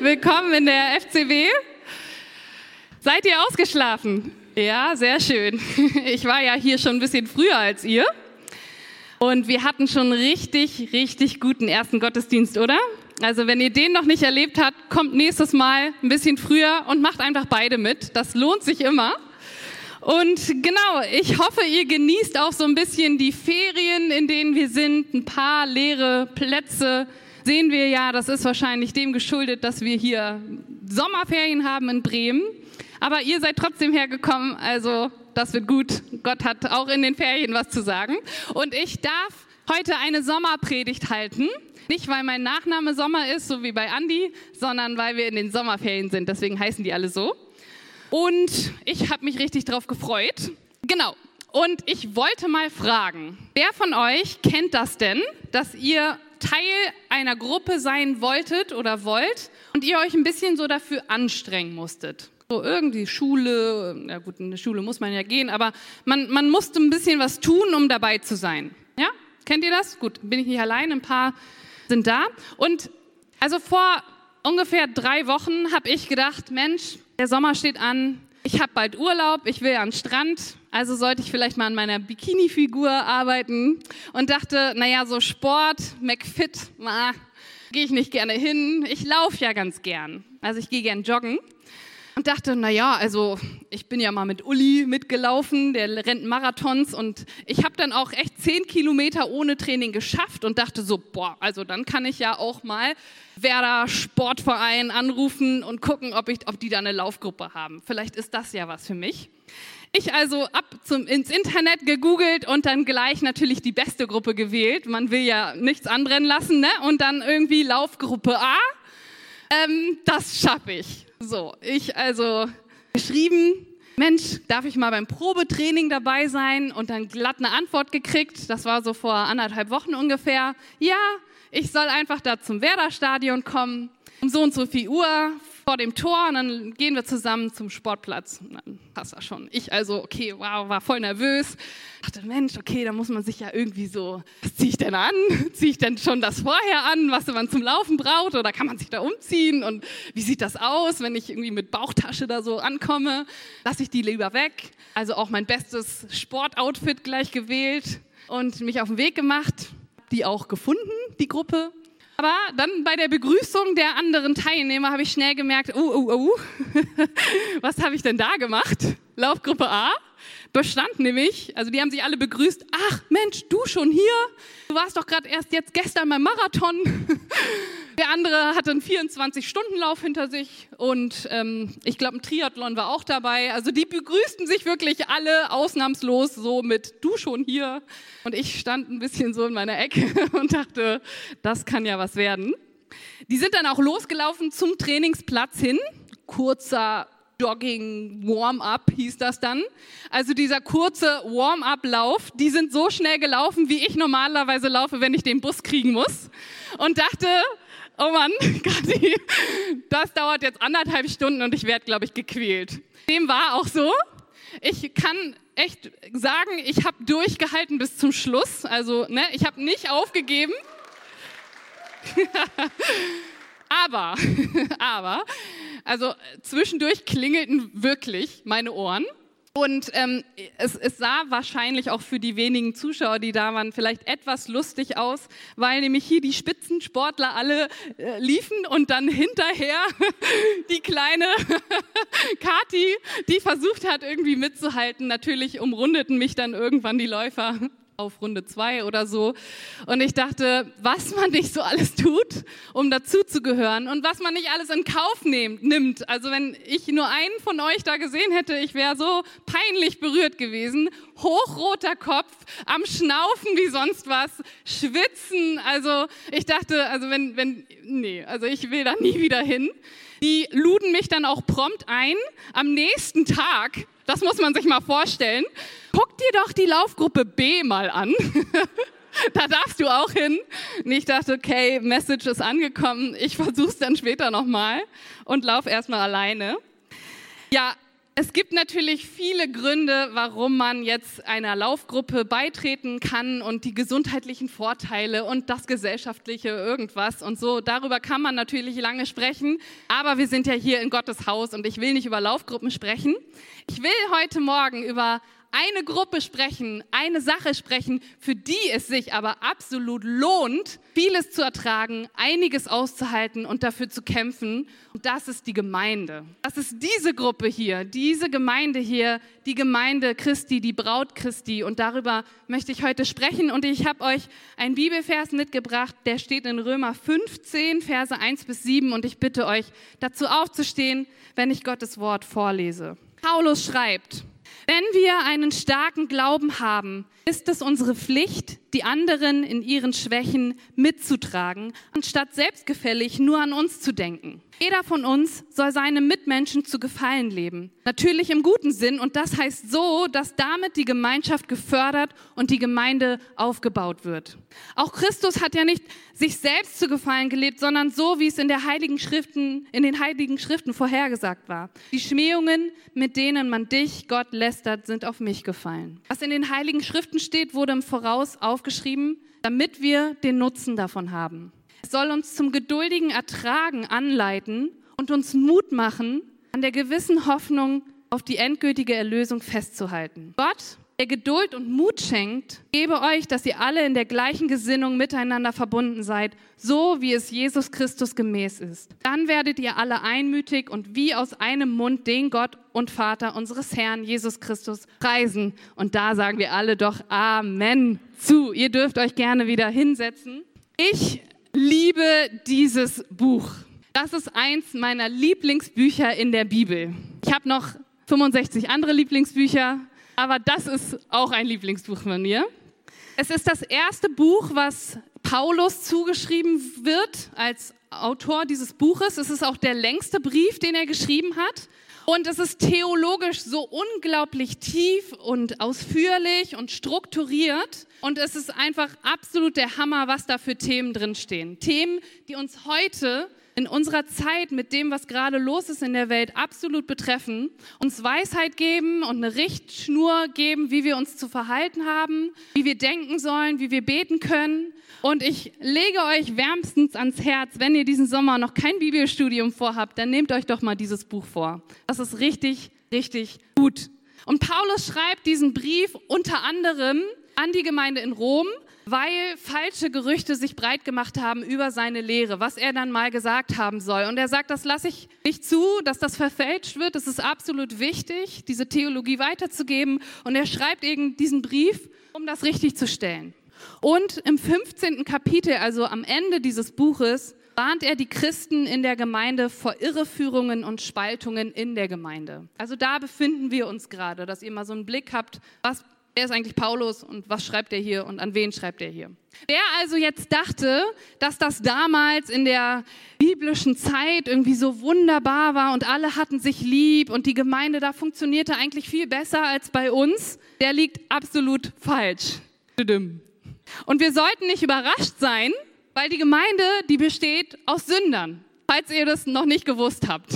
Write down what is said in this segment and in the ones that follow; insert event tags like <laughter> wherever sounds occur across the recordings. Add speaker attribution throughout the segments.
Speaker 1: Willkommen in der FCW. Seid ihr ausgeschlafen? Ja, sehr schön. <laughs> Ich war ja hier schon ein bisschen früher als ihr. Und wir hatten schon richtig, richtig guten ersten Gottesdienst, oder? Also wenn ihr den noch nicht erlebt habt, kommt nächstes Mal ein bisschen früher und macht einfach beide mit. Das lohnt sich immer. Und genau, ich hoffe, ihr genießt auch so ein bisschen die Ferien, in denen wir sind, ein paar leere Plätze sehen wir ja, das ist wahrscheinlich dem geschuldet, dass wir hier Sommerferien haben in Bremen. Aber ihr seid trotzdem hergekommen, also das wird gut. Gott hat auch in den Ferien was zu sagen. Und ich darf heute eine Sommerpredigt halten. Nicht, weil mein Nachname Sommer ist, so wie bei Andi, sondern weil wir in den Sommerferien sind. Deswegen heißen die alle so. Und ich habe mich richtig drauf gefreut. Genau. Und ich wollte mal fragen, wer von euch kennt das denn, dass ihr Teil einer Gruppe sein wolltet oder wollt und ihr euch ein bisschen so dafür anstrengen musstet. So irgendwie Schule, ja gut, in die Schule muss man ja gehen, aber man, man musste ein bisschen was tun, um dabei zu sein. Ja? Kennt ihr das? Gut, bin ich nicht allein, ein paar sind da. Und also vor ungefähr drei Wochen habe ich gedacht, Mensch, der Sommer steht an, ich habe bald Urlaub, ich will den Strand, also sollte ich vielleicht mal an meiner Bikini-Figur arbeiten und dachte, naja, so Sport, McFit, gehe ich nicht gerne hin. Ich laufe ja ganz gern. Also ich gehe gern joggen und dachte, naja, also ich bin ja mal mit Uli mitgelaufen, der rennt Marathons und ich habe dann auch echt zehn Kilometer ohne Training geschafft und dachte so, boah, also dann kann ich ja auch mal Werder Sportverein anrufen und gucken, ob, ich, ob die da eine Laufgruppe haben. Vielleicht ist das ja was für mich. Ich also ab zum, ins Internet gegoogelt und dann gleich natürlich die beste Gruppe gewählt. Man will ja nichts anbrennen lassen, ne? Und dann irgendwie Laufgruppe A. Ähm, das schaffe ich. So, ich also geschrieben, Mensch, darf ich mal beim Probetraining dabei sein? Und dann glatt eine Antwort gekriegt. Das war so vor anderthalb Wochen ungefähr. Ja, ich soll einfach da zum Werder-Stadion kommen. Um so und so viel Uhr vor dem Tor und dann gehen wir zusammen zum Sportplatz. Und dann passt das schon. Ich also, okay, wow, war voll nervös. Dachte, Mensch, okay, da muss man sich ja irgendwie so, was ziehe ich denn an? <laughs> Ziehe ich denn schon das vorher an, was man zum Laufen braucht? Oder kann man sich da umziehen? Und wie sieht das aus, wenn ich irgendwie mit Bauchtasche da so ankomme? Lasse ich die lieber weg? Also auch mein bestes Sportoutfit gleich gewählt und mich auf den Weg gemacht. Die auch gefunden, die Gruppe. Aber dann bei der Begrüßung der anderen Teilnehmer habe ich schnell gemerkt, oh, oh, oh, <laughs> was habe ich denn da gemacht? Laufgruppe A bestand nämlich, also die haben sich alle begrüßt, ach Mensch, du schon hier? Du warst doch gerade erst jetzt gestern beim Marathon. <laughs> Der andere hatte einen 24-Stunden-Lauf hinter sich und ähm, ich glaube, ein Triathlon war auch dabei. Also die begrüßten sich wirklich alle ausnahmslos so mit du schon hier. Und ich stand ein bisschen so in meiner Ecke <laughs> und dachte, das kann ja was werden. Die sind dann auch losgelaufen zum Trainingsplatz hin. Kurzer Jogging Warm-up hieß das dann. Also dieser kurze Warm-up-Lauf, die sind so schnell gelaufen, wie ich normalerweise laufe, wenn ich den Bus kriegen muss. Und dachte, oh Mann, <laughs> Kathi, das dauert jetzt anderthalb Stunden und ich werde, glaube ich, gequält. Dem war auch so. Ich kann echt sagen, ich habe durchgehalten bis zum Schluss. Also, ne, ich habe nicht aufgegeben. <laughs> aber, <laughs> aber, also zwischendurch klingelten wirklich meine Ohren. Und ähm, es, es, sah wahrscheinlich auch für die wenigen Zuschauer, die da waren, vielleicht etwas lustig aus, weil nämlich hier die Spitzensportler alle äh, liefen und dann hinterher <laughs> die kleine <laughs> Kati, die versucht hat, irgendwie mitzuhalten. Natürlich umrundeten mich dann irgendwann die Läufer auf Runde zwei oder so. Und ich dachte, was man nicht so alles tut, um dazuzugehören und was man nicht alles in Kauf nimmt. Also wenn ich nur einen von euch da gesehen hätte, ich wäre so peinlich berührt gewesen. Hochroter Kopf, am Schnaufen wie sonst was, schwitzen. Also ich dachte, also wenn, wenn, nee, also ich will da nie wieder hin. Die luden mich dann auch prompt ein. Am nächsten Tag das muss man sich mal vorstellen. Guck dir doch die Laufgruppe B mal an. <laughs> da darfst du auch hin. Und ich dachte, okay, Message ist angekommen. Ich versuche es dann später nochmal und lauf erstmal alleine. Ja, Es gibt natürlich viele Gründe, warum man jetzt einer Laufgruppe beitreten kann und die gesundheitlichen Vorteile und das gesellschaftliche irgendwas und so. Darüber kann man natürlich lange sprechen, aber wir sind ja hier in Gottes Haus und ich will nicht über Laufgruppen sprechen. Ich will heute Morgen über eine Gruppe sprechen, eine Sache sprechen, für die es sich aber absolut lohnt, vieles zu ertragen, einiges auszuhalten und dafür zu kämpfen. Und das ist die Gemeinde. Das ist diese Gruppe hier, diese Gemeinde hier, die Gemeinde Christi, die Braut Christi. Und darüber möchte ich heute sprechen. Und ich habe euch einen Bibelvers mitgebracht, der steht in Römer 15, Verse 1 bis 7. Und ich bitte euch, dazu aufzustehen, wenn ich Gottes Wort vorlese. Paulus schreibt, wenn wir einen starken Glauben haben, ist es unsere Pflicht, die anderen in ihren Schwächen mitzutragen, anstatt selbstgefällig nur an uns zu denken. Jeder von uns soll seinem Mitmenschen zu gefallen leben. Natürlich im guten Sinn und das heißt so, dass damit die Gemeinschaft gefördert und die Gemeinde aufgebaut wird. Auch Christus hat ja nicht sich selbst zu gefallen gelebt, sondern so, wie es in, der Heiligen Schriften, in den Heiligen Schriften vorhergesagt war. Die Schmähungen, mit denen man dich, Gott, lästert, sind auf mich gefallen. Was in den Heiligen Schriften steht, wurde im Voraus aufgeschrieben, damit wir den Nutzen davon haben. Es soll uns zum geduldigen Ertragen anleiten und uns Mut machen, an der gewissen Hoffnung auf die endgültige Erlösung festzuhalten. Gott, der Geduld und Mut schenkt, gebe euch, dass ihr alle in der gleichen Gesinnung miteinander verbunden seid, so wie es Jesus Christus gemäß ist. Dann werdet ihr alle einmütig und wie aus einem Mund den Gott und Vater unseres Herrn Jesus Christus preisen. Und da sagen wir alle doch Amen zu. Ihr dürft euch gerne wieder hinsetzen. Ich liebe dieses Buch. Das ist eins meiner Lieblingsbücher in der Bibel. Ich habe noch 65 andere Lieblingsbücher, aber das ist auch ein Lieblingsbuch von mir. Es ist das erste Buch, was Paulus zugeschrieben wird als Autor dieses Buches. Es ist auch der längste Brief, den er geschrieben hat. Und es ist theologisch so unglaublich tief und ausführlich und strukturiert. Und es ist einfach absolut der Hammer, was da für Themen drinstehen. Themen, die uns heute in unserer Zeit mit dem, was gerade los ist in der Welt, absolut betreffen, uns Weisheit geben und eine Richtschnur geben, wie wir uns zu verhalten haben, wie wir denken sollen, wie wir beten können. Und ich lege euch wärmstens ans Herz, wenn ihr diesen Sommer noch kein Bibelstudium vorhabt, dann nehmt euch doch mal dieses Buch vor. Das ist richtig, richtig gut. Und Paulus schreibt diesen Brief unter anderem an die Gemeinde in Rom, weil falsche Gerüchte sich breit gemacht haben über seine Lehre, was er dann mal gesagt haben soll. Und er sagt, das lasse ich nicht zu, dass das verfälscht wird. Es ist absolut wichtig, diese Theologie weiterzugeben. Und er schreibt eben diesen Brief, um das richtig zu stellen. Und im 15. Kapitel, also am Ende dieses Buches, warnt er die Christen in der Gemeinde vor Irreführungen und Spaltungen in der Gemeinde. Also da befinden wir uns gerade, dass ihr mal so einen Blick habt, was wer ist eigentlich Paulus und was schreibt er hier und an wen schreibt er hier. Wer also jetzt dachte, dass das damals in der biblischen Zeit irgendwie so wunderbar war und alle hatten sich lieb und die Gemeinde da funktionierte eigentlich viel besser als bei uns, der liegt absolut falsch. Und wir sollten nicht überrascht sein, weil die Gemeinde, die besteht aus Sündern, falls ihr das noch nicht gewusst habt.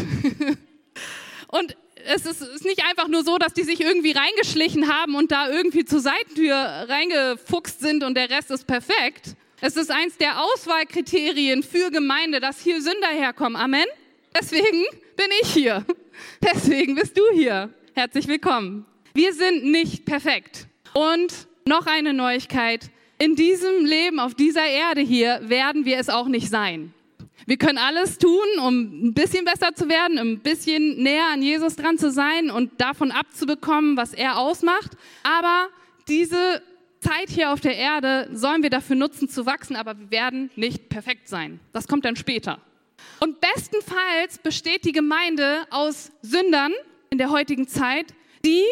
Speaker 1: <laughs> Und es ist, ist, nicht einfach nur so, dass die sich irgendwie reingeschlichen haben und da irgendwie zur Seitentür reingefuchst sind und der Rest ist perfekt. Es ist eins der Auswahlkriterien für Gemeinde, dass hier Sünder herkommen. Amen. Deswegen bin ich hier. Deswegen bist du hier. Herzlich willkommen. Wir sind nicht perfekt. Und noch eine Neuigkeit. In diesem Leben auf dieser Erde hier werden wir es auch nicht sein. Wir können alles tun, um ein bisschen besser zu werden, ein bisschen näher an Jesus dran zu sein und davon abzubekommen, was er ausmacht. Aber diese Zeit hier auf der Erde sollen wir dafür nutzen, zu wachsen, aber wir werden nicht perfekt sein. Das kommt dann später. Und bestenfalls besteht die Gemeinde aus Sündern in der heutigen Zeit, die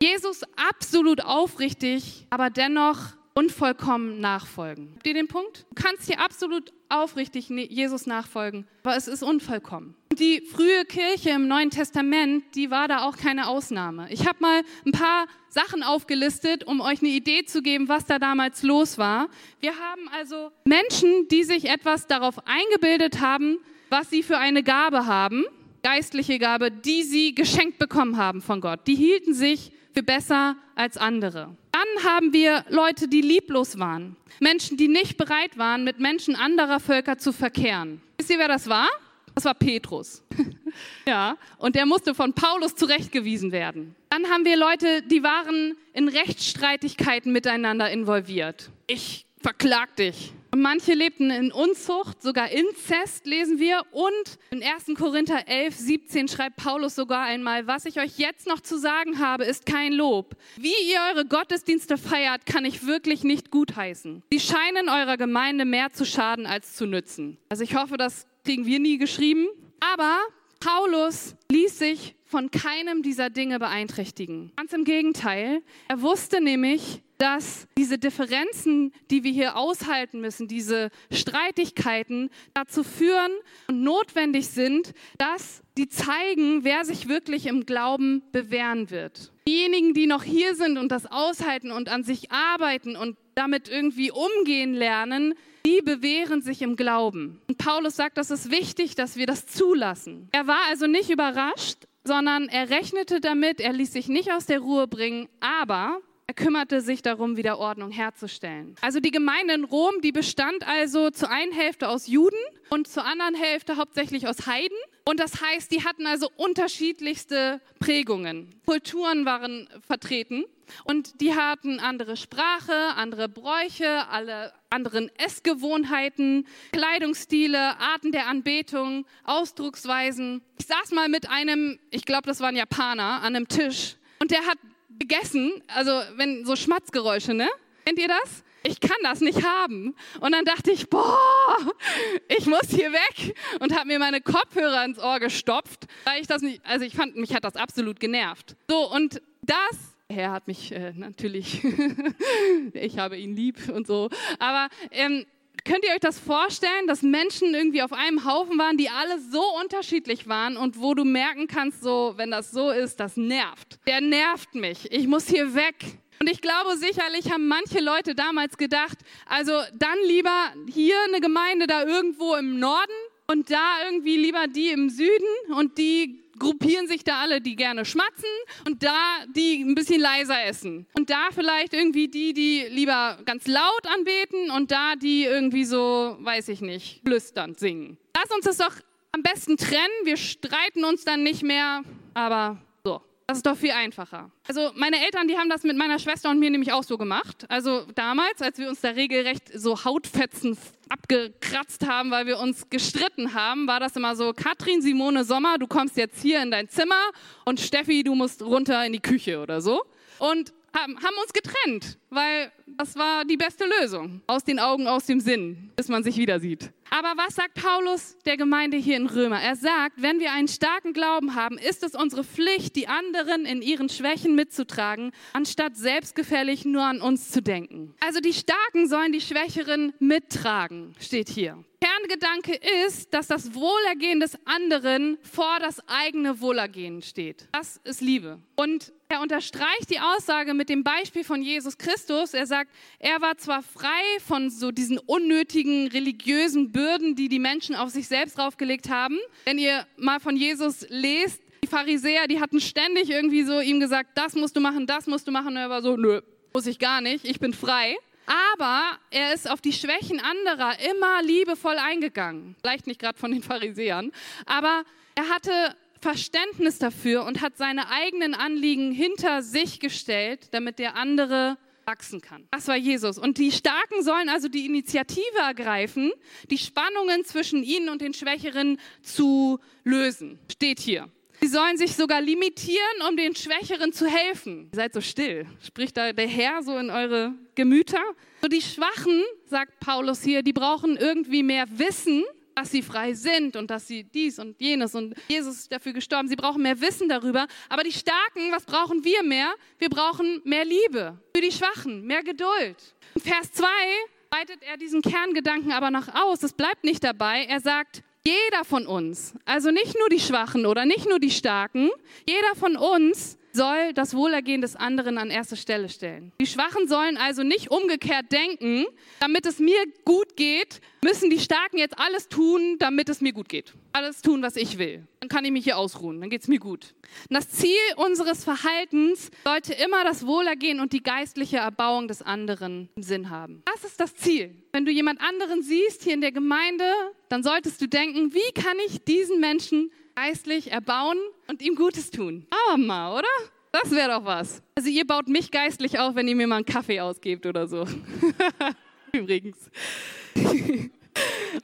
Speaker 1: Jesus absolut aufrichtig, aber dennoch unvollkommen nachfolgen. Habt ihr den Punkt? Du kannst hier absolut aufrichtig ne-, Jesus nachfolgen, aber es ist unvollkommen. Die frühe Kirche im Neuen Testament, die war da auch keine Ausnahme. Ich habe mal ein paar Sachen aufgelistet, um euch eine Idee zu geben, was da damals los war. Wir haben also Menschen, die sich etwas darauf eingebildet haben, was sie für eine Gabe haben. geistliche Gabe, die sie geschenkt bekommen haben von Gott. Die hielten sich für besser als andere. Dann haben wir Leute, die lieblos waren. Menschen, die nicht bereit waren, mit Menschen anderer Völker zu verkehren. Wisst ihr, wer das war? Das war Petrus. <laughs> ja, und der musste von Paulus zurechtgewiesen werden. Dann haben wir Leute, die waren in Rechtsstreitigkeiten miteinander involviert. Ich verklag dich. Manche lebten in Unzucht, sogar Inzest lesen wir. Und in 1. Korinther 11, 17 schreibt Paulus sogar einmal, was ich euch jetzt noch zu sagen habe, ist kein Lob. Wie ihr eure Gottesdienste feiert, kann ich wirklich nicht gutheißen. Sie scheinen eurer Gemeinde mehr zu schaden als zu nützen. Also ich hoffe, das kriegen wir nie geschrieben. Aber Paulus ließ sich von keinem dieser Dinge beeinträchtigen. Ganz im Gegenteil. Er wusste nämlich, dass diese Differenzen, die wir hier aushalten müssen, diese Streitigkeiten dazu führen und notwendig sind, dass die zeigen, wer sich wirklich im Glauben bewähren wird. Diejenigen, die noch hier sind und das aushalten und an sich arbeiten und damit irgendwie umgehen lernen, die bewähren sich im Glauben. Und Paulus sagt, das ist wichtig, dass wir das zulassen. Er war also nicht überrascht, sondern er rechnete damit, er ließ sich nicht aus der Ruhe bringen, aber er kümmerte sich darum, wieder Ordnung herzustellen. Also die Gemeinde in Rom, die bestand also zur einen Hälfte aus Juden und zur anderen Hälfte hauptsächlich aus Heiden. Und das heißt, die hatten also unterschiedlichste Prägungen. Kulturen waren vertreten und die hatten andere Sprache, andere Bräuche, alle anderen Essgewohnheiten, Kleidungsstile, Arten der Anbetung, Ausdrucksweisen. Ich saß mal mit einem, ich glaube, das war ein Japaner, an einem Tisch und der hat gegessen, also wenn so Schmatzgeräusche, ne? Kennt ihr das? Ich kann das nicht haben. Und dann dachte ich, boah, ich muss hier weg und habe mir meine Kopfhörer ins Ohr gestopft, weil ich das nicht, also ich fand, mich hat das absolut genervt. So, und das Herr hat mich äh, natürlich, <laughs> ich habe ihn lieb und so. Aber ähm, könnt ihr euch das vorstellen, dass Menschen irgendwie auf einem Haufen waren, die alle so unterschiedlich waren und wo du merken kannst, so, wenn das so ist, das nervt. Der nervt mich. Ich muss hier weg. Und ich glaube, sicherlich haben manche Leute damals gedacht, also dann lieber hier eine Gemeinde da irgendwo im Norden und da irgendwie lieber die im Süden und die gruppieren sich da alle, die gerne schmatzen und da die ein bisschen leiser essen. Und da vielleicht irgendwie die, die lieber ganz laut anbeten und da die irgendwie so, weiß ich nicht, flüsternd singen. Lass uns das doch am besten trennen. Wir streiten uns dann nicht mehr, aber. Das ist doch viel einfacher. Also meine Eltern, die haben das mit meiner Schwester und mir nämlich auch so gemacht. Also damals, als wir uns da regelrecht so Hautfetzen abgekratzt haben, weil wir uns gestritten haben, war das immer so, Katrin, Simone, Sommer, du kommst jetzt hier in dein Zimmer und Steffi, du musst runter in die Küche oder so. Und haben, haben uns getrennt, weil das war die beste Lösung. Aus den Augen, aus dem Sinn, bis man sich wieder sieht. Aber was sagt Paulus der Gemeinde hier in Römer? Er sagt, wenn wir einen starken Glauben haben, ist es unsere Pflicht, die anderen in ihren Schwächen mitzutragen, anstatt selbstgefällig nur an uns zu denken. Also die Starken sollen die Schwächeren mittragen, steht hier. Kerngedanke ist, dass das Wohlergehen des anderen vor das eigene Wohlergehen steht. Das ist Liebe. Und er unterstreicht die Aussage mit dem Beispiel von Jesus Christus. Er sagt, er war zwar frei von so diesen unnötigen religiösen Bürden, die die Menschen auf sich selbst draufgelegt haben. Wenn ihr mal von Jesus lest, die Pharisäer, die hatten ständig irgendwie so ihm gesagt, das musst du machen, das musst du machen. Und er war so, nö, muss ich gar nicht, ich bin frei. Aber er ist auf die Schwächen anderer immer liebevoll eingegangen. Vielleicht nicht gerade von den Pharisäern, aber er hatte Verständnis dafür und hat seine eigenen Anliegen hinter sich gestellt, damit der andere wachsen kann. Das war Jesus. Und die Starken sollen also die Initiative ergreifen, die Spannungen zwischen ihnen und den Schwächeren zu lösen. Steht hier. Sie sollen sich sogar limitieren, um den Schwächeren zu helfen. Ihr seid so still. Spricht da der Herr so in eure Gemüter? So die Schwachen, sagt Paulus hier, die brauchen irgendwie mehr Wissen, dass sie frei sind und dass sie dies und jenes und Jesus ist dafür gestorben. Sie brauchen mehr Wissen darüber. Aber die Starken, was brauchen wir mehr? Wir brauchen mehr Liebe. Für die Schwachen, mehr Geduld. In Vers 2 weitet er diesen Kerngedanken aber noch aus. Es bleibt nicht dabei. Er sagt, jeder von uns, also nicht nur die Schwachen oder nicht nur die Starken, jeder von uns soll das Wohlergehen des anderen an erste Stelle stellen. Die Schwachen sollen also nicht umgekehrt denken, damit es mir gut geht, müssen die Starken jetzt alles tun, damit es mir gut geht. Alles tun, was ich will. Dann kann ich mich hier ausruhen, dann geht es mir gut. Das Ziel unseres Verhaltens sollte immer das Wohlergehen und die geistliche Erbauung des anderen im Sinn haben. Das ist das Ziel. Wenn du jemand anderen siehst hier in der Gemeinde, dann solltest du denken, wie kann ich diesen Menschen geistlich erbauen und ihm Gutes tun. Aber mal, oder? Das wäre doch was. Also ihr baut mich geistlich auf, wenn ihr mir mal einen Kaffee ausgebt oder so. <laughs> Übrigens. <laughs>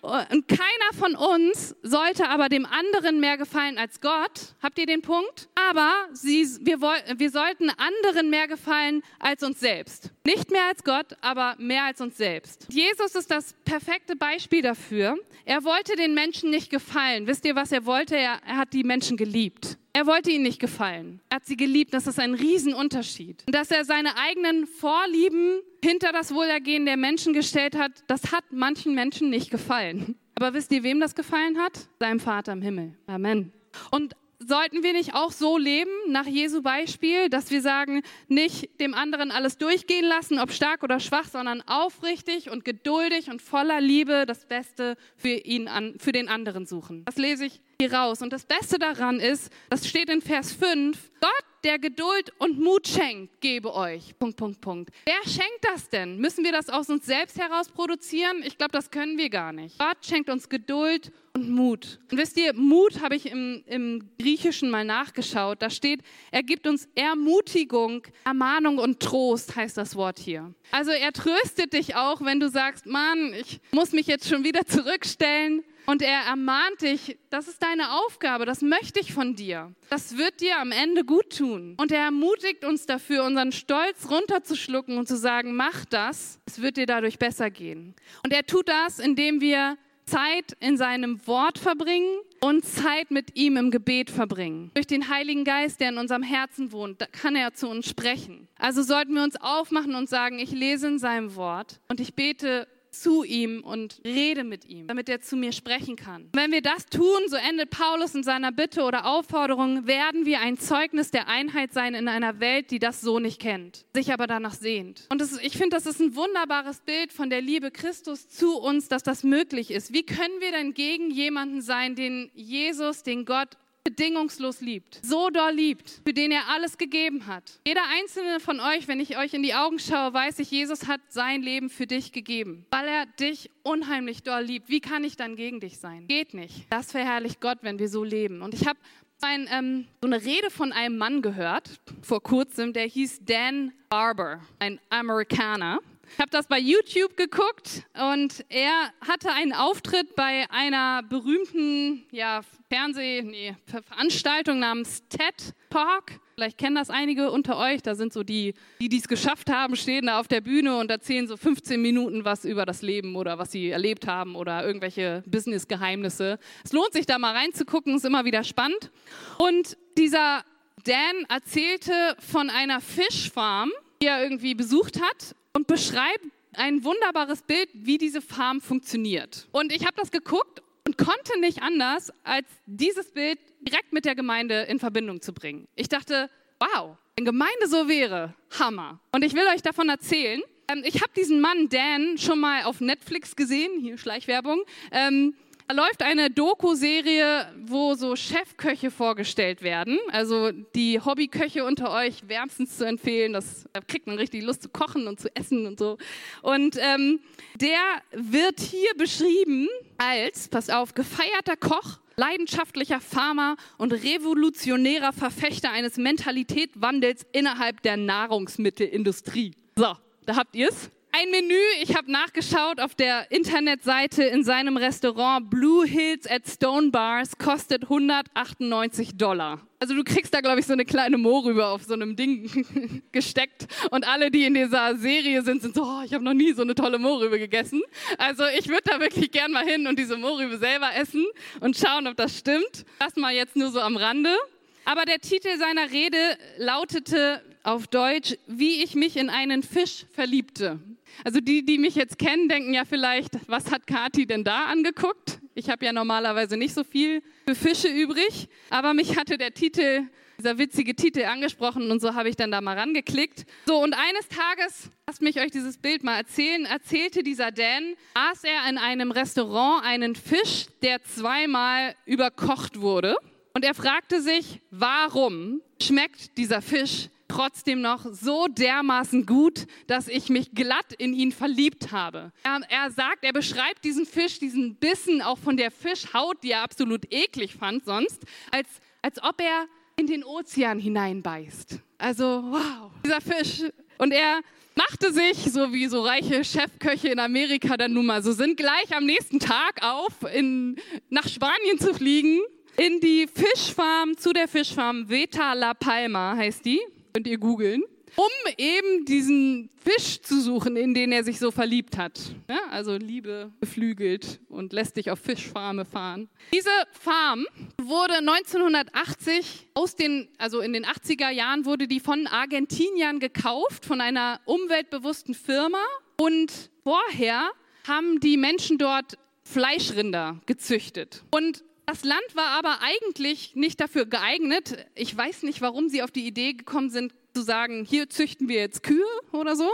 Speaker 1: Und keiner von uns sollte aber dem anderen mehr gefallen als Gott. Habt ihr den Punkt? Aber sie, wir, wir sollten anderen mehr gefallen als uns selbst. Nicht mehr als Gott, aber mehr als uns selbst. Jesus ist das perfekte Beispiel dafür. Er wollte den Menschen nicht gefallen. Wisst ihr, was er wollte? Er, er hat die Menschen geliebt. Er wollte ihnen nicht gefallen. Er hat sie geliebt. Das ist ein Riesenunterschied. Und dass er seine eigenen Vorlieben hinter das Wohlergehen der Menschen gestellt hat, das hat manchen Menschen nicht gefallen. Aber wisst ihr, wem das gefallen hat? Seinem Vater im Himmel. Amen. Und sollten wir nicht auch so leben, nach Jesu Beispiel, dass wir sagen, nicht dem anderen alles durchgehen lassen, ob stark oder schwach, sondern aufrichtig und geduldig und voller Liebe das Beste für ihn an, für den anderen suchen. Das lese ich hier raus. Und das Beste daran ist, das steht in Vers 5, Gott, der Geduld und Mut schenkt, gebe euch. Punkt, Punkt, Punkt. Wer schenkt das denn? Müssen wir das aus uns selbst heraus produzieren? Ich glaube, das können wir gar nicht. Gott schenkt uns Geduld und Mut. Und wisst ihr, Mut habe ich im, im Griechischen mal nachgeschaut. Da steht, er gibt uns Ermutigung, Ermahnung und Trost, heißt das Wort hier. Also er tröstet dich auch, wenn du sagst, Mann, ich muss mich jetzt schon wieder zurückstellen. Und er ermahnt dich, das ist deine Aufgabe, das möchte ich von dir. Das wird dir am Ende gut tun. Und er ermutigt uns dafür, unseren Stolz runterzuschlucken und zu sagen, mach das, es wird dir dadurch besser gehen. Und er tut das, indem wir Zeit in seinem Wort verbringen und Zeit mit ihm im Gebet verbringen. Durch den Heiligen Geist, der in unserem Herzen wohnt, kann er zu uns sprechen. Also sollten wir uns aufmachen und sagen, ich lese in seinem Wort und ich bete zu ihm und rede mit ihm, damit er zu mir sprechen kann. Wenn wir das tun, so endet Paulus in seiner Bitte oder Aufforderung, werden wir ein Zeugnis der Einheit sein in einer Welt, die das so nicht kennt, sich aber danach sehnt. Und ist, ich finde, das ist ein wunderbares Bild von der Liebe Christus zu uns, dass das möglich ist. Wie können wir denn gegen jemanden sein, den Jesus, den Gott bedingungslos liebt, so doll liebt, für den er alles gegeben hat. Jeder einzelne von euch, wenn ich euch in die Augen schaue, weiß ich, Jesus hat sein Leben für dich gegeben, weil er dich unheimlich doll liebt. Wie kann ich dann gegen dich sein? Geht nicht. Das verherrlicht Gott, wenn wir so leben. Und ich habe ein, ähm, so eine Rede von einem Mann gehört vor kurzem, der hieß Dan Barber, ein Amerikaner. Ich habe das bei YouTube geguckt und er hatte einen Auftritt bei einer berühmten ja, Fernseh, nee, Veranstaltung namens TED Talk. Vielleicht kennen das einige unter euch. Da sind so die, die es geschafft haben, stehen da auf der Bühne und erzählen so 15 Minuten was über das Leben oder was sie erlebt haben oder irgendwelche Business-Geheimnisse. Es lohnt sich da mal reinzugucken, ist immer wieder spannend. Und dieser Dan erzählte von einer Fischfarm, die er irgendwie besucht hat und beschreibt ein wunderbares Bild, wie diese Farm funktioniert. Und ich habe das geguckt und konnte nicht anders, als dieses Bild direkt mit der Gemeinde in Verbindung zu bringen. Ich dachte, wow, wenn Gemeinde so wäre, Hammer. Und ich will euch davon erzählen. Ähm, ich habe diesen Mann Dan schon mal auf Netflix gesehen, hier Schleichwerbung. Ähm, da läuft eine Doku-Serie, wo so Chefköche vorgestellt werden. Also die Hobbyköche unter euch wärmstens zu empfehlen. Das da kriegt man richtig Lust zu kochen und zu essen und so. Und ähm, der wird hier beschrieben als, pass auf, gefeierter Koch, leidenschaftlicher Farmer und revolutionärer Verfechter eines Mentalitätwandels innerhalb der Nahrungsmittelindustrie. So, da habt ihr es. Ein Menü, ich habe nachgeschaut auf der Internetseite in seinem Restaurant Blue Hills at Stone Bars, kostet 198 Dollar. Also du kriegst da, glaube ich, so eine kleine Mohrrübe auf so einem Ding <laughs> gesteckt. Und alle, die in dieser Serie sind, sind so, oh, ich habe noch nie so eine tolle Mohrrübe gegessen. Also ich würde da wirklich gern mal hin und diese Mohrrübe selber essen und schauen, ob das stimmt. Das mal jetzt nur so am Rande. Aber der Titel seiner Rede lautete auf Deutsch, wie ich mich in einen Fisch verliebte. Also die, die mich jetzt kennen, denken ja vielleicht, was hat Kati denn da angeguckt? Ich habe ja normalerweise nicht so viel für Fische übrig, aber mich hatte der Titel dieser witzige Titel angesprochen und so habe ich dann da mal rangeklickt. So, und eines Tages, lasst mich euch dieses Bild mal erzählen, erzählte dieser Dan, aß er in einem Restaurant einen Fisch, der zweimal überkocht wurde. Und er fragte sich, warum schmeckt dieser Fisch trotzdem noch so dermaßen gut, dass ich mich glatt in ihn verliebt habe. Er, er, sagt, er beschreibt diesen Fisch, diesen Bissen auch von der Fischhaut, die er absolut eklig fand sonst, als, als ob er in den Ozean hineinbeißt. Also, wow, dieser Fisch. Und er machte sich, so wie so reiche Chefköche in Amerika dann nun mal so sind, gleich am nächsten Tag auf, in, nach Spanien zu fliegen, in die Fischfarm, zu der Fischfarm Veta La Palma heißt die, könnt ihr googeln um eben diesen Fisch zu suchen, in den er sich so verliebt hat. Ja, also Liebe geflügelt und lässt dich auf Fischfarme fahren. Diese Farm wurde 1980 aus den, also in den 80er Jahren wurde die von Argentiniern gekauft, von einer umweltbewussten Firma. Und vorher haben die Menschen dort Fleischrinder gezüchtet. Und das Land war aber eigentlich nicht dafür geeignet. Ich weiß nicht, warum sie auf die Idee gekommen sind, zu sagen, hier züchten wir jetzt Kühe oder so,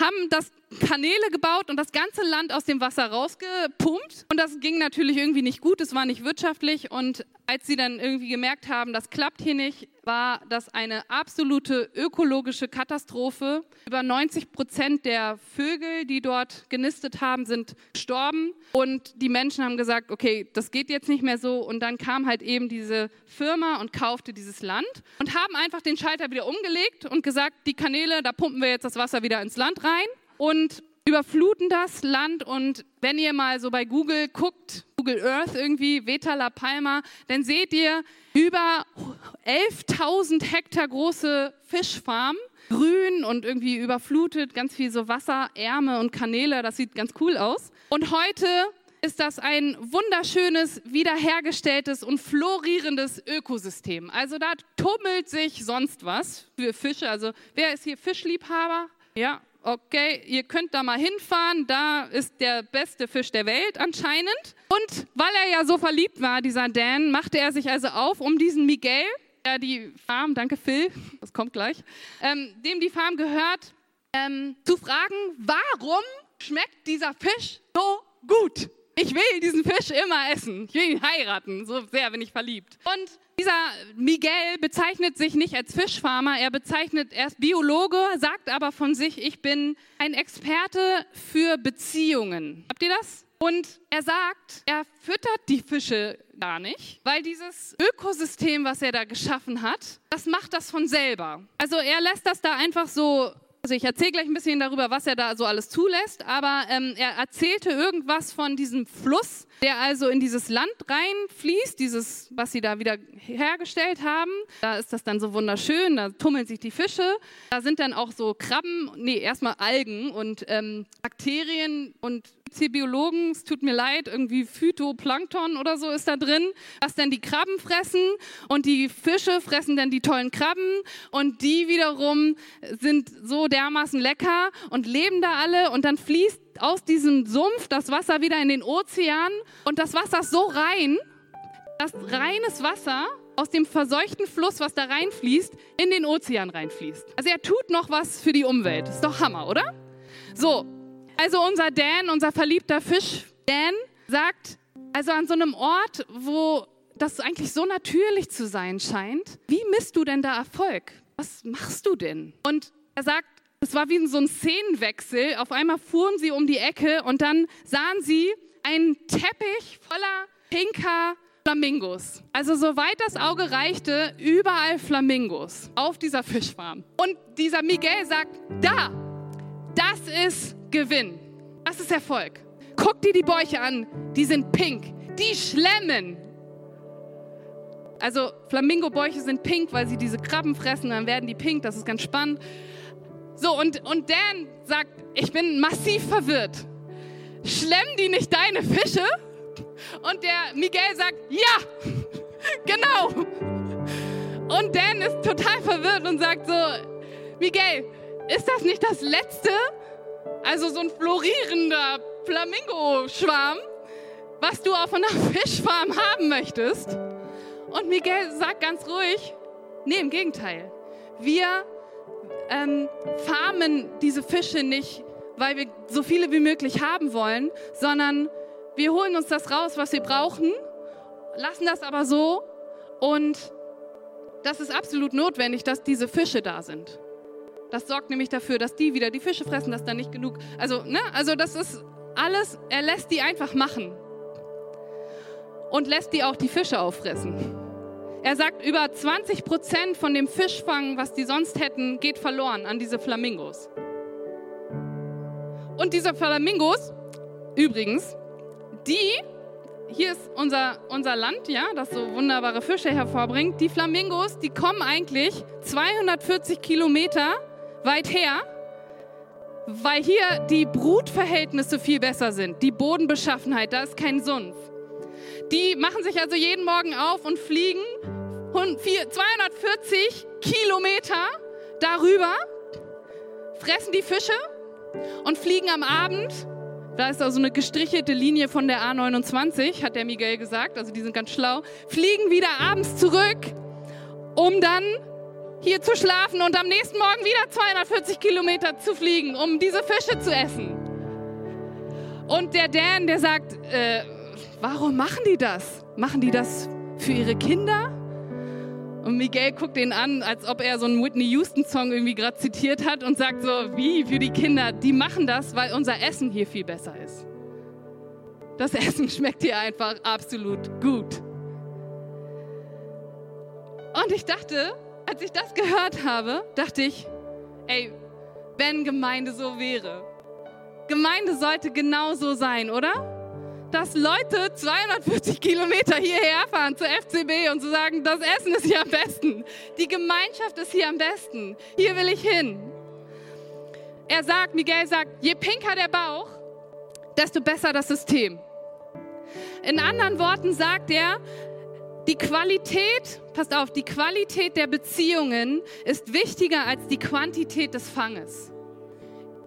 Speaker 1: haben das Kanäle gebaut und das ganze Land aus dem Wasser rausgepumpt. Und das ging natürlich irgendwie nicht gut, es war nicht wirtschaftlich. Und als sie dann irgendwie gemerkt haben, das klappt hier nicht, war das eine absolute ökologische Katastrophe. Über 90 Prozent der Vögel, die dort genistet haben, sind gestorben. Und die Menschen haben gesagt, okay, das geht jetzt nicht mehr so. Und dann kam halt eben diese Firma und kaufte dieses Land und haben einfach den Schalter wieder umgelegt und gesagt, die Kanäle, da pumpen wir jetzt das Wasser wieder ins Land rein und überfluten das Land. Und wenn ihr mal so bei Google guckt, Google Earth irgendwie, Veta La Palma, dann seht ihr über 11.000 Hektar große Fischfarmen, grün und irgendwie überflutet, ganz viel so Wasserärme und Kanäle, das sieht ganz cool aus. Und heute ist das ein wunderschönes, wiederhergestelltes und florierendes Ökosystem. Also da tummelt sich sonst was für Fische. Also wer ist hier Fischliebhaber? Ja, okay, ihr könnt da mal hinfahren, da ist der beste Fisch der Welt anscheinend. Und weil er ja so verliebt war, dieser Dan, machte er sich also auf, um diesen Miguel, der die Farm, danke Phil, <laughs> das kommt gleich, ähm, dem die Farm gehört, ähm, zu fragen, warum schmeckt dieser Fisch so gut? Ich will diesen Fisch immer essen. Ich will ihn heiraten. So sehr bin ich verliebt. Und dieser Miguel bezeichnet sich nicht als Fischfarmer. Er bezeichnet, er ist Biologe, sagt aber von sich, ich bin ein Experte für Beziehungen. Habt ihr das? Und er sagt, er füttert die Fische gar nicht, weil dieses Ökosystem, was er da geschaffen hat, das macht das von selber. Also er lässt das da einfach so also ich erzähle gleich ein bisschen darüber, was er da so alles zulässt, aber ähm, er erzählte irgendwas von diesem Fluss, der also in dieses Land reinfließt, dieses, was sie da wieder hergestellt haben. Da ist das dann so wunderschön, da tummeln sich die Fische. Da sind dann auch so Krabben, nee, erstmal Algen und ähm, Bakterien und hier Biologen, es tut mir leid, irgendwie Phytoplankton oder so ist da drin, was dann die Krabben fressen und die Fische fressen dann die tollen Krabben und die wiederum sind so dermaßen lecker und leben da alle und dann fließt aus diesem Sumpf das Wasser wieder in den Ozean und das Wasser ist so rein, dass reines Wasser aus dem verseuchten Fluss, was da reinfließt, in den Ozean reinfließt. Also er tut noch was für die Umwelt. Ist doch Hammer, oder? So, also unser Dan, unser verliebter Fisch Dan, sagt, also an so einem Ort, wo das eigentlich so natürlich zu sein scheint, wie misst du denn da Erfolg? Was machst du denn? Und er sagt, es war wie so ein Szenenwechsel. Auf einmal fuhren sie um die Ecke und dann sahen sie einen Teppich voller pinker Flamingos. Also soweit das Auge reichte, überall Flamingos auf dieser Fischfarm. Und dieser Miguel sagt, da, das ist Gewinn. Das ist Erfolg. Guck dir die Bäuche an, die sind pink, die schlemmen. Also Flamingo-Bäuche sind pink, weil sie diese Krabben fressen, dann werden die pink, das ist ganz spannend. So, und, und Dan sagt, ich bin massiv verwirrt. Schlemmen die nicht deine Fische? Und der Miguel sagt, ja, <laughs> genau. Und Dan ist total verwirrt und sagt so, Miguel, ist das nicht das Letzte, also so ein florierender Flamingo-Schwarm, was du auf einer <laughs> Fischfarm haben möchtest. Und Miguel sagt ganz ruhig, Nee, im Gegenteil. Wir ähm, farmen diese Fische nicht, weil wir so viele wie möglich haben wollen, sondern wir holen uns das raus, was wir brauchen, lassen das aber so und das ist absolut notwendig, dass diese Fische da sind. Das sorgt nämlich dafür, dass die wieder die Fische fressen, dass da nicht genug. Also, ne? Also, das ist alles, er lässt die einfach machen. Und lässt die auch die Fische auffressen. Er sagt, über 20 Prozent von dem Fischfang, was die sonst hätten, geht verloren an diese Flamingos. Und diese Flamingos, übrigens, die, hier ist unser, unser Land, ja, das so wunderbare Fische hervorbringt. Die Flamingos, die kommen eigentlich 240 Kilometer weit her, weil hier die Brutverhältnisse viel besser sind, die Bodenbeschaffenheit, da ist kein Sumpf. Die machen sich also jeden Morgen auf und fliegen 240 Kilometer darüber, fressen die Fische und fliegen am Abend. Da ist also eine gestrichelte Linie von der A29, hat der Miguel gesagt, also die sind ganz schlau. Fliegen wieder abends zurück, um dann hier zu schlafen und am nächsten Morgen wieder 240 Kilometer zu fliegen, um diese Fische zu essen. Und der Dan, der sagt, äh, warum machen die das? Machen die das für ihre Kinder? Und Miguel guckt ihn an, als ob er so einen Whitney Houston-Song irgendwie gerade zitiert hat und sagt so, wie für die Kinder? Die machen das, weil unser Essen hier viel besser ist. Das Essen <laughs> schmeckt hier einfach absolut gut. Und ich dachte, als ich das gehört habe, dachte ich, ey, wenn Gemeinde so wäre. Gemeinde sollte genau so sein, oder? Dass Leute 240 Kilometer hierher fahren zur FCB und zu sagen, das Essen ist hier am besten. Die Gemeinschaft ist hier am besten. Hier will ich hin. Er sagt, Miguel sagt, je pinker der Bauch, desto besser das System. In anderen Worten sagt er, die Qualität, passt auf, die Qualität der Beziehungen ist wichtiger als die Quantität des Fanges.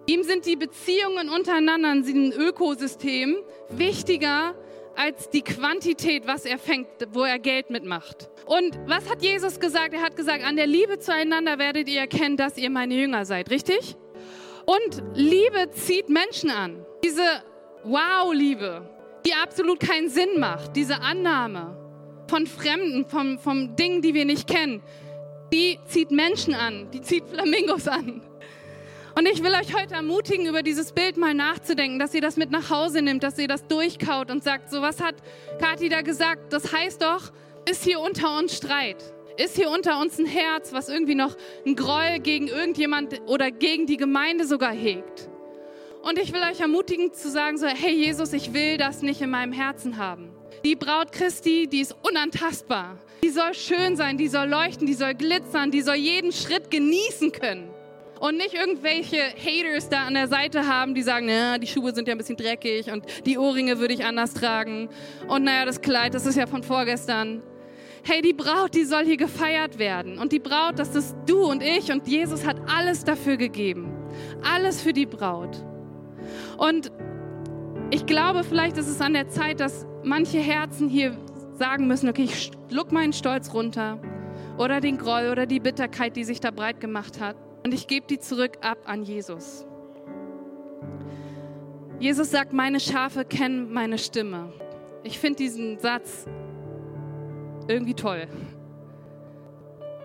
Speaker 1: Ihm sind die Beziehungen untereinander in diesem Ökosystem wichtiger als die Quantität, was er fängt, wo er Geld mitmacht. Und was hat Jesus gesagt? Er hat gesagt, an der Liebe zueinander werdet ihr erkennen, dass ihr meine Jünger seid, richtig? Und Liebe zieht Menschen an. Diese Wow-Liebe, die absolut keinen Sinn macht, diese Annahme, von Fremden, vom, vom Dingen, die wir nicht kennen. Die zieht Menschen an, die zieht Flamingos an. Und ich will euch heute ermutigen, über dieses Bild mal nachzudenken, dass ihr das mit nach Hause nimmt, dass ihr das durchkaut und sagt, so was hat Kathi da gesagt? Das heißt doch, ist hier unter uns Streit? Ist hier unter uns ein Herz, was irgendwie noch ein Groll gegen irgendjemand oder gegen die Gemeinde sogar hegt? Und ich will euch ermutigen zu sagen, so, hey Jesus, ich will das nicht in meinem Herzen haben. Die Braut Christi, die ist unantastbar. Die soll schön sein, die soll leuchten, die soll glitzern, die soll jeden Schritt genießen können. Und nicht irgendwelche Haters da an der Seite haben, die sagen, ja, die Schuhe sind ja ein bisschen dreckig und die Ohrringe würde ich anders tragen. Und naja, das Kleid, das ist ja von vorgestern. Hey, die Braut, die soll hier gefeiert werden. Und die Braut, das ist du und ich. Und Jesus hat alles dafür gegeben. Alles für die Braut. Und ich glaube, vielleicht ist es an der Zeit, dass manche Herzen hier sagen müssen, okay, ich schluck meinen Stolz runter oder den Groll oder die Bitterkeit, die sich da breit gemacht hat und ich gebe die zurück ab an Jesus. Jesus sagt, meine Schafe kennen meine Stimme. Ich finde diesen Satz irgendwie toll.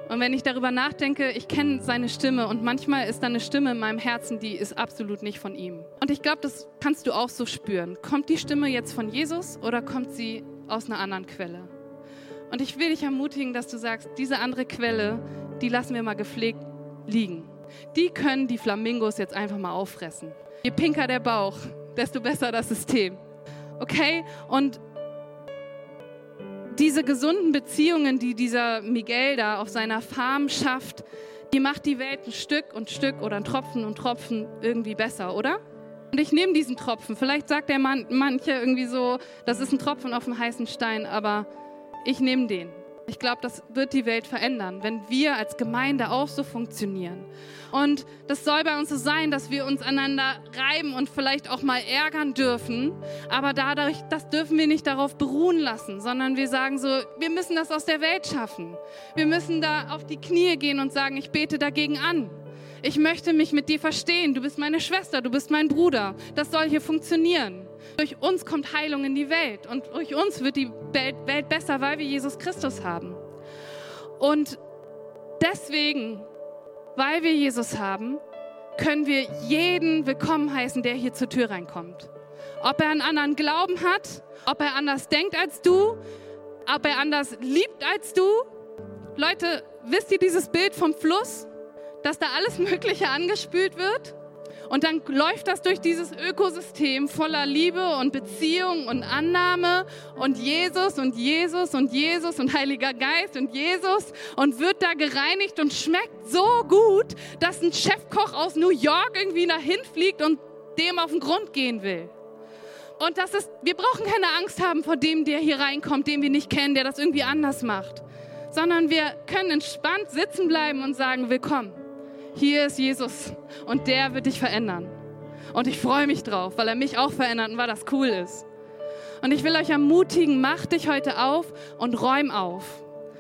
Speaker 1: Und wenn ich darüber nachdenke, ich kenne seine Stimme und manchmal ist da eine Stimme in meinem Herzen, die ist absolut nicht von ihm. Und ich glaube, das kannst du auch so spüren. Kommt die Stimme jetzt von Jesus oder kommt sie aus einer anderen Quelle? Und ich will dich ermutigen, dass du sagst, diese andere Quelle, die lassen wir mal gepflegt liegen. Die können die Flamingos jetzt einfach mal auffressen. Je pinker der Bauch, desto besser das System. Okay? Und diese gesunden Beziehungen, die dieser Miguel da auf seiner Farm schafft, die macht die Welt ein Stück und Stück oder ein Tropfen und Tropfen irgendwie besser, oder? Und ich nehme diesen Tropfen. Vielleicht sagt der Mann, manche irgendwie so, das ist ein Tropfen auf dem heißen Stein, aber ich nehme den. Ich glaube, das wird die Welt verändern, wenn wir als Gemeinde auch so funktionieren. Und das soll bei uns so sein, dass wir uns aneinander reiben und vielleicht auch mal ärgern dürfen. Aber dadurch, das dürfen wir nicht darauf beruhen lassen, sondern wir sagen so, wir müssen das aus der Welt schaffen. Wir müssen da auf die Knie gehen und sagen, ich bete dagegen an. Ich möchte mich mit dir verstehen. Du bist meine Schwester, du bist mein Bruder. Das soll hier funktionieren. Durch uns kommt Heilung in die Welt und durch uns wird die Welt besser, weil wir Jesus Christus haben. Und deswegen, weil wir Jesus haben, können wir jeden willkommen heißen, der hier zur Tür reinkommt. Ob er einen anderen Glauben hat, ob er anders denkt als du, ob er anders liebt als du. Leute, wisst ihr dieses Bild vom Fluss, dass da alles <laughs> Mögliche angespült wird? Und dann läuft das durch dieses Ökosystem voller Liebe und Beziehung und Annahme und Jesus und Jesus und Jesus und Heiliger Geist und Jesus und wird da gereinigt und schmeckt so gut, dass ein Chefkoch aus New York irgendwie dahin fliegt und dem auf den Grund gehen will. Und das ist, wir brauchen keine Angst haben vor dem, der hier reinkommt, den wir nicht kennen, der das irgendwie anders macht, sondern wir können entspannt sitzen bleiben und sagen, willkommen hier ist Jesus und der wird dich verändern. Und ich freue mich drauf, weil er mich auch verändert und weil das cool ist. Und ich will euch ermutigen, mach dich heute auf und räum auf.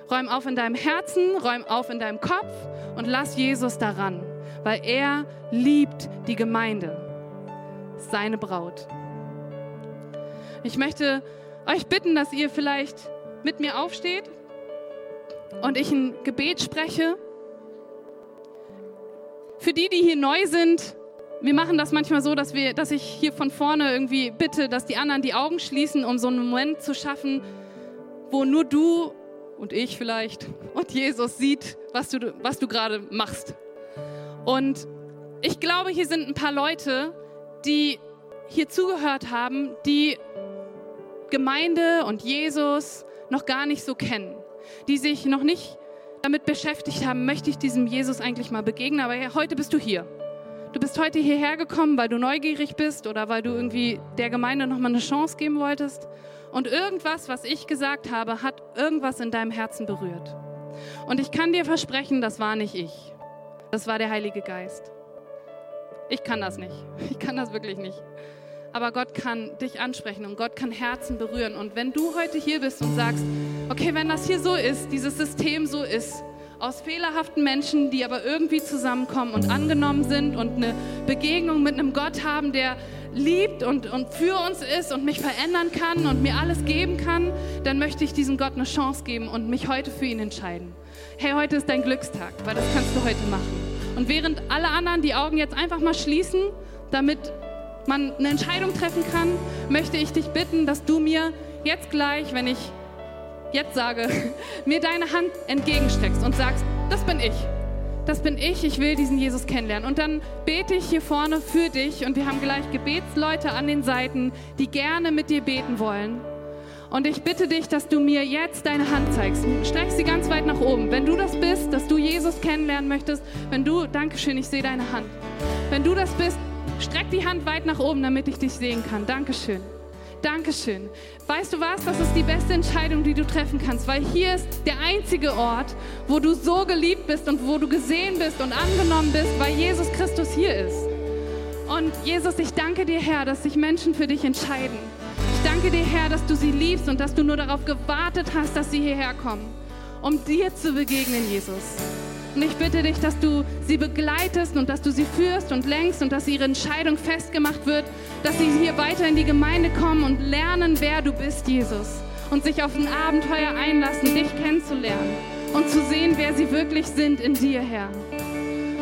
Speaker 1: Räum auf in deinem Herzen, räum auf in deinem Kopf und lass Jesus daran, weil er liebt die Gemeinde, seine Braut. Ich möchte euch bitten, dass ihr vielleicht mit mir aufsteht und ich ein Gebet spreche. Für die, die hier neu sind, wir machen das manchmal so, dass, wir, dass ich hier von vorne irgendwie bitte, dass die anderen die Augen schließen, um so einen Moment zu schaffen, wo nur du und ich vielleicht und Jesus sieht, was du, was du gerade machst. Und ich glaube, hier sind ein paar Leute, die hier zugehört haben, die Gemeinde und Jesus noch gar nicht so kennen, die sich noch nicht damit beschäftigt haben, möchte ich diesem Jesus eigentlich mal begegnen, aber heute bist du hier. Du bist heute hierher gekommen, weil du neugierig bist oder weil du irgendwie der Gemeinde nochmal eine Chance geben wolltest. Und irgendwas, was ich gesagt habe, hat irgendwas in deinem Herzen berührt. Und ich kann dir versprechen, das war nicht ich. Das war der Heilige Geist. Ich kann das nicht. Ich kann das wirklich nicht. Aber Gott kann dich ansprechen und Gott kann Herzen berühren. Und wenn du heute hier bist und sagst, okay, wenn das hier so ist, dieses System so ist, aus fehlerhaften Menschen, die aber irgendwie zusammenkommen und angenommen sind und eine Begegnung mit einem Gott haben, der liebt und, und für uns ist und mich verändern kann und mir alles geben kann, dann möchte ich diesem Gott eine Chance geben und mich heute für ihn entscheiden. Hey, heute ist dein Glückstag, weil das kannst du heute machen. Und während alle anderen die Augen jetzt einfach mal schließen, damit man eine Entscheidung treffen kann, möchte ich dich bitten, dass du mir jetzt gleich, wenn ich jetzt sage, <laughs> mir deine Hand entgegensteckst und sagst, das bin ich. Das bin ich, ich will diesen Jesus kennenlernen. Und dann bete ich hier vorne für dich und wir haben gleich Gebetsleute an den Seiten, die gerne mit dir beten wollen. Und ich bitte dich, dass du mir jetzt deine Hand zeigst. Streck sie ganz weit nach oben. Wenn du das bist, dass du Jesus kennenlernen möchtest, wenn du, Dankeschön, ich sehe deine Hand. Wenn du das bist, streck die Hand weit nach oben, damit ich dich sehen kann. Dankeschön. Dankeschön. Weißt du was? Das ist die beste Entscheidung, die du treffen kannst, weil hier ist der einzige Ort, wo du so geliebt bist und wo du gesehen bist und angenommen bist, weil Jesus Christus hier ist. Und Jesus, ich danke dir, Herr, dass sich Menschen für dich entscheiden. Ich danke dir, Herr, dass du sie liebst und dass du nur darauf gewartet hast, dass sie hierher kommen, um dir zu begegnen, Jesus. Und ich bitte dich, dass du sie begleitest und dass du sie führst und lenkst und dass ihre Entscheidung festgemacht wird, dass sie hier weiter in die Gemeinde kommen und lernen, wer du bist, Jesus. Und sich auf ein Abenteuer einlassen, dich kennenzulernen und zu sehen, wer sie wirklich sind in dir, Herr.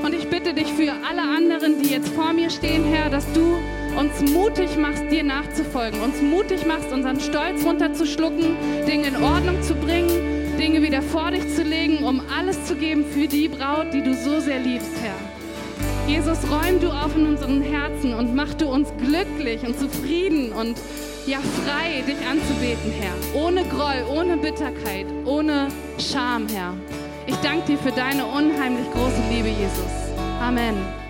Speaker 1: Und ich bitte dich für alle anderen, die jetzt vor mir stehen, Herr, dass du uns mutig machst, dir nachzufolgen, uns mutig machst, unseren Stolz runterzuschlucken, Dinge in Ordnung zu bringen Dinge wieder vor dich zu legen, um alles zu geben für die Braut, die du so sehr liebst, Herr. Jesus, räum du auf in unseren Herzen und mach du uns glücklich und zufrieden und ja frei, dich anzubeten, Herr. Ohne Groll, ohne Bitterkeit, ohne Scham, Herr. Ich danke dir für deine unheimlich große Liebe, Jesus. Amen.